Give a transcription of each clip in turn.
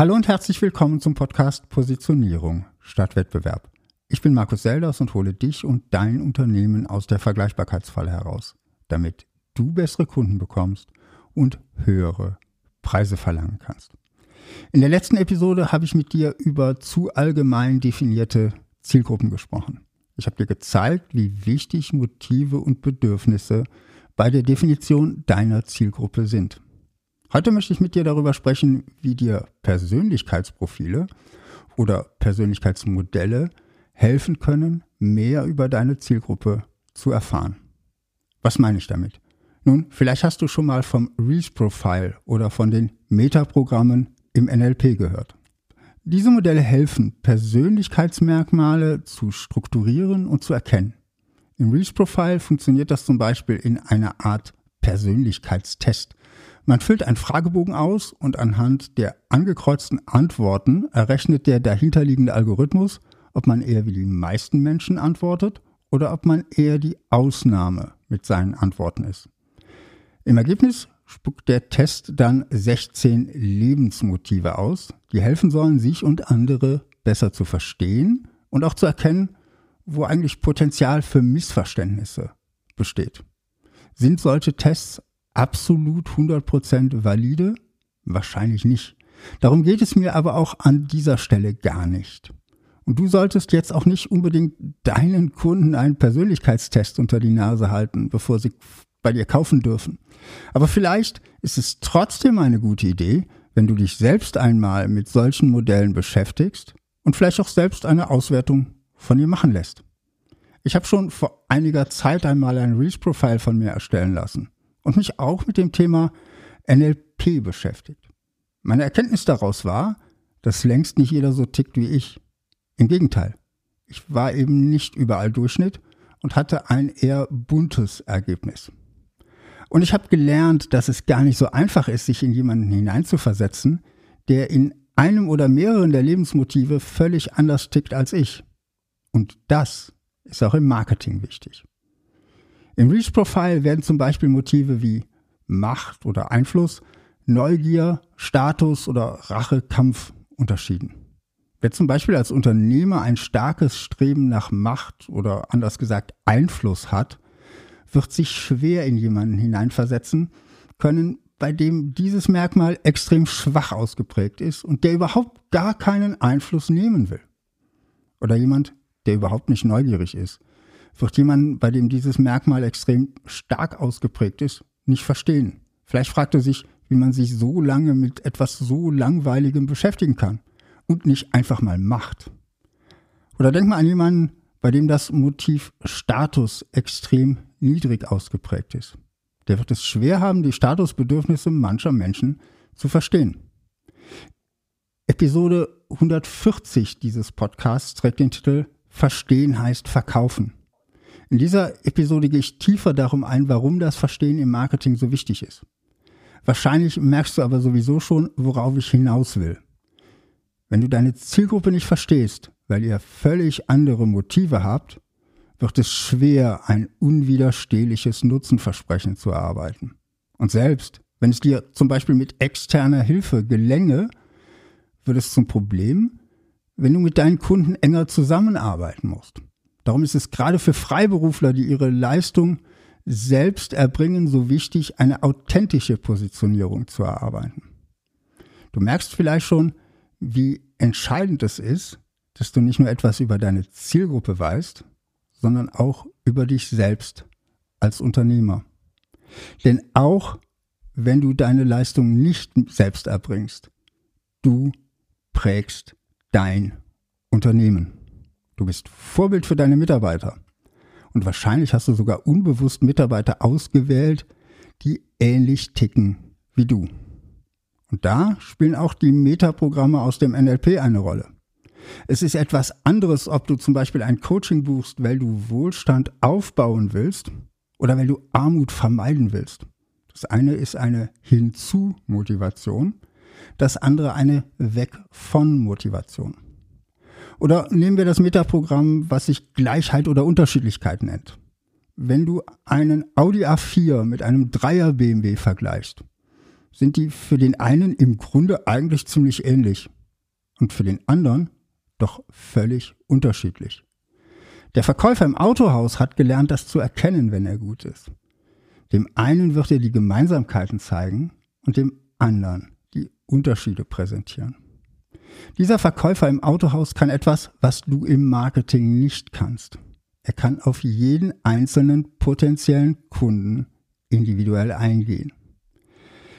Hallo und herzlich willkommen zum Podcast Positionierung statt Wettbewerb. Ich bin Markus Selders und hole dich und dein Unternehmen aus der Vergleichbarkeitsfalle heraus, damit du bessere Kunden bekommst und höhere Preise verlangen kannst. In der letzten Episode habe ich mit dir über zu allgemein definierte Zielgruppen gesprochen. Ich habe dir gezeigt, wie wichtig Motive und Bedürfnisse bei der Definition deiner Zielgruppe sind. Heute möchte ich mit dir darüber sprechen, wie dir Persönlichkeitsprofile oder Persönlichkeitsmodelle helfen können, mehr über deine Zielgruppe zu erfahren. Was meine ich damit? Nun, vielleicht hast du schon mal vom Reese Profile oder von den Metaprogrammen im NLP gehört. Diese Modelle helfen, Persönlichkeitsmerkmale zu strukturieren und zu erkennen. Im Reese Profile funktioniert das zum Beispiel in einer Art Persönlichkeitstest. Man füllt einen Fragebogen aus und anhand der angekreuzten Antworten errechnet der dahinterliegende Algorithmus, ob man eher wie die meisten Menschen antwortet oder ob man eher die Ausnahme mit seinen Antworten ist. Im Ergebnis spuckt der Test dann 16 Lebensmotive aus, die helfen sollen, sich und andere besser zu verstehen und auch zu erkennen, wo eigentlich Potenzial für Missverständnisse besteht. Sind solche Tests absolut 100% valide? Wahrscheinlich nicht. Darum geht es mir aber auch an dieser Stelle gar nicht. Und du solltest jetzt auch nicht unbedingt deinen Kunden einen Persönlichkeitstest unter die Nase halten, bevor sie bei dir kaufen dürfen. Aber vielleicht ist es trotzdem eine gute Idee, wenn du dich selbst einmal mit solchen Modellen beschäftigst und vielleicht auch selbst eine Auswertung von ihr machen lässt. Ich habe schon vor einiger Zeit einmal ein Reach-Profile von mir erstellen lassen und mich auch mit dem Thema NLP beschäftigt. Meine Erkenntnis daraus war, dass längst nicht jeder so tickt wie ich. Im Gegenteil, ich war eben nicht überall Durchschnitt und hatte ein eher buntes Ergebnis. Und ich habe gelernt, dass es gar nicht so einfach ist, sich in jemanden hineinzuversetzen, der in einem oder mehreren der Lebensmotive völlig anders tickt als ich. Und das ist auch im Marketing wichtig. Im Reach Profile werden zum Beispiel Motive wie Macht oder Einfluss, Neugier, Status oder Rachekampf unterschieden. Wer zum Beispiel als Unternehmer ein starkes Streben nach Macht oder anders gesagt Einfluss hat, wird sich schwer in jemanden hineinversetzen können, bei dem dieses Merkmal extrem schwach ausgeprägt ist und der überhaupt gar keinen Einfluss nehmen will. Oder jemand, der überhaupt nicht neugierig ist, wird jemand, bei dem dieses Merkmal extrem stark ausgeprägt ist, nicht verstehen. Vielleicht fragt er sich, wie man sich so lange mit etwas so Langweiligem beschäftigen kann und nicht einfach mal macht. Oder denk mal an jemanden, bei dem das Motiv Status extrem niedrig ausgeprägt ist. Der wird es schwer haben, die Statusbedürfnisse mancher Menschen zu verstehen. Episode 140 dieses Podcasts trägt den Titel Verstehen heißt verkaufen. In dieser Episode gehe ich tiefer darum ein, warum das Verstehen im Marketing so wichtig ist. Wahrscheinlich merkst du aber sowieso schon, worauf ich hinaus will. Wenn du deine Zielgruppe nicht verstehst, weil ihr völlig andere Motive habt, wird es schwer, ein unwiderstehliches Nutzenversprechen zu erarbeiten. Und selbst wenn es dir zum Beispiel mit externer Hilfe gelänge, wird es zum Problem, wenn du mit deinen Kunden enger zusammenarbeiten musst. Darum ist es gerade für Freiberufler, die ihre Leistung selbst erbringen, so wichtig, eine authentische Positionierung zu erarbeiten. Du merkst vielleicht schon, wie entscheidend es ist, dass du nicht nur etwas über deine Zielgruppe weißt, sondern auch über dich selbst als Unternehmer. Denn auch wenn du deine Leistung nicht selbst erbringst, du prägst dein Unternehmen. Du bist Vorbild für deine Mitarbeiter. Und wahrscheinlich hast du sogar unbewusst Mitarbeiter ausgewählt, die ähnlich ticken wie du. Und da spielen auch die Metaprogramme aus dem NLP eine Rolle. Es ist etwas anderes, ob du zum Beispiel ein Coaching buchst, weil du Wohlstand aufbauen willst oder weil du Armut vermeiden willst. Das eine ist eine Hinzu-Motivation, das andere eine Weg von Motivation. Oder nehmen wir das Metaprogramm, was sich Gleichheit oder Unterschiedlichkeit nennt. Wenn du einen Audi A4 mit einem Dreier BMW vergleichst, sind die für den einen im Grunde eigentlich ziemlich ähnlich und für den anderen doch völlig unterschiedlich. Der Verkäufer im Autohaus hat gelernt, das zu erkennen, wenn er gut ist. Dem einen wird er die Gemeinsamkeiten zeigen und dem anderen die Unterschiede präsentieren. Dieser Verkäufer im Autohaus kann etwas, was du im Marketing nicht kannst. Er kann auf jeden einzelnen potenziellen Kunden individuell eingehen.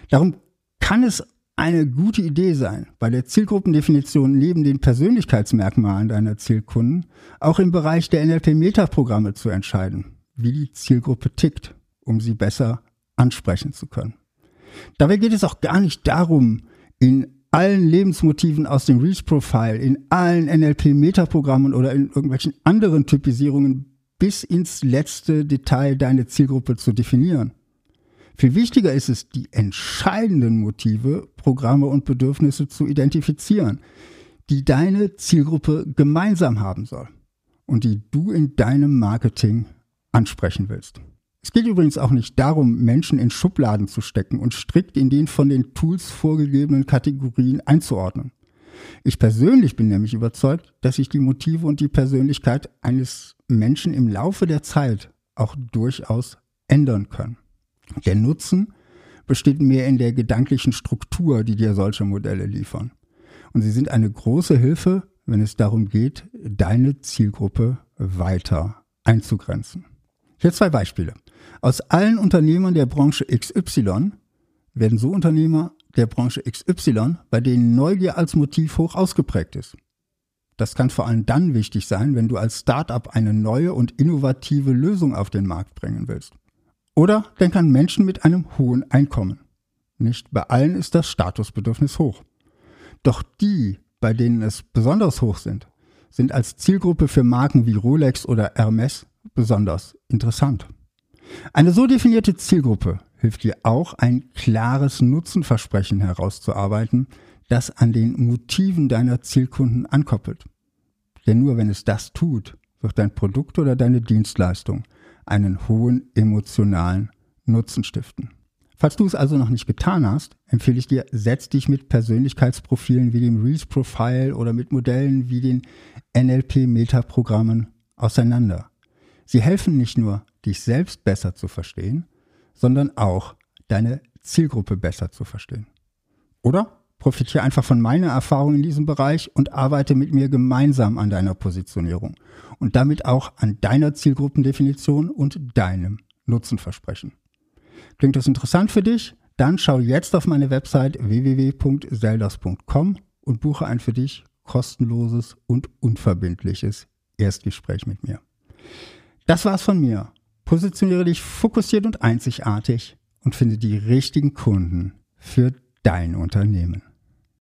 Darum kann es eine gute Idee sein, bei der Zielgruppendefinition neben den Persönlichkeitsmerkmalen deiner Zielkunden auch im Bereich der NLP-Metaprogramme zu entscheiden, wie die Zielgruppe tickt, um sie besser ansprechen zu können. Dabei geht es auch gar nicht darum, in allen Lebensmotiven aus dem Reach Profile, in allen NLP-Metaprogrammen oder in irgendwelchen anderen Typisierungen bis ins letzte Detail deine Zielgruppe zu definieren. Viel wichtiger ist es, die entscheidenden Motive, Programme und Bedürfnisse zu identifizieren, die deine Zielgruppe gemeinsam haben soll und die du in deinem Marketing ansprechen willst. Es geht übrigens auch nicht darum, Menschen in Schubladen zu stecken und strikt in den von den Tools vorgegebenen Kategorien einzuordnen. Ich persönlich bin nämlich überzeugt, dass sich die Motive und die Persönlichkeit eines Menschen im Laufe der Zeit auch durchaus ändern können. Der Nutzen besteht mehr in der gedanklichen Struktur, die dir solche Modelle liefern. Und sie sind eine große Hilfe, wenn es darum geht, deine Zielgruppe weiter einzugrenzen. Hier zwei Beispiele. Aus allen Unternehmern der Branche XY werden so Unternehmer der Branche XY, bei denen Neugier als Motiv hoch ausgeprägt ist. Das kann vor allem dann wichtig sein, wenn du als Startup eine neue und innovative Lösung auf den Markt bringen willst. Oder denk an Menschen mit einem hohen Einkommen. Nicht bei allen ist das Statusbedürfnis hoch. Doch die, bei denen es besonders hoch sind, sind als Zielgruppe für Marken wie Rolex oder Hermes besonders interessant. Eine so definierte Zielgruppe hilft dir auch, ein klares Nutzenversprechen herauszuarbeiten, das an den Motiven deiner Zielkunden ankoppelt. Denn nur wenn es das tut, wird dein Produkt oder deine Dienstleistung einen hohen emotionalen Nutzen stiften. Falls du es also noch nicht getan hast, empfehle ich dir, setz dich mit Persönlichkeitsprofilen wie dem Reels Profile oder mit Modellen wie den NLP Metaprogrammen auseinander. Sie helfen nicht nur, dich selbst besser zu verstehen, sondern auch deine Zielgruppe besser zu verstehen. Oder profitiere einfach von meiner Erfahrung in diesem Bereich und arbeite mit mir gemeinsam an deiner Positionierung und damit auch an deiner Zielgruppendefinition und deinem Nutzenversprechen. Klingt das interessant für dich? Dann schau jetzt auf meine Website www.seldas.com und buche ein für dich kostenloses und unverbindliches Erstgespräch mit mir. Das war's von mir. Positioniere dich fokussiert und einzigartig und finde die richtigen Kunden für dein Unternehmen.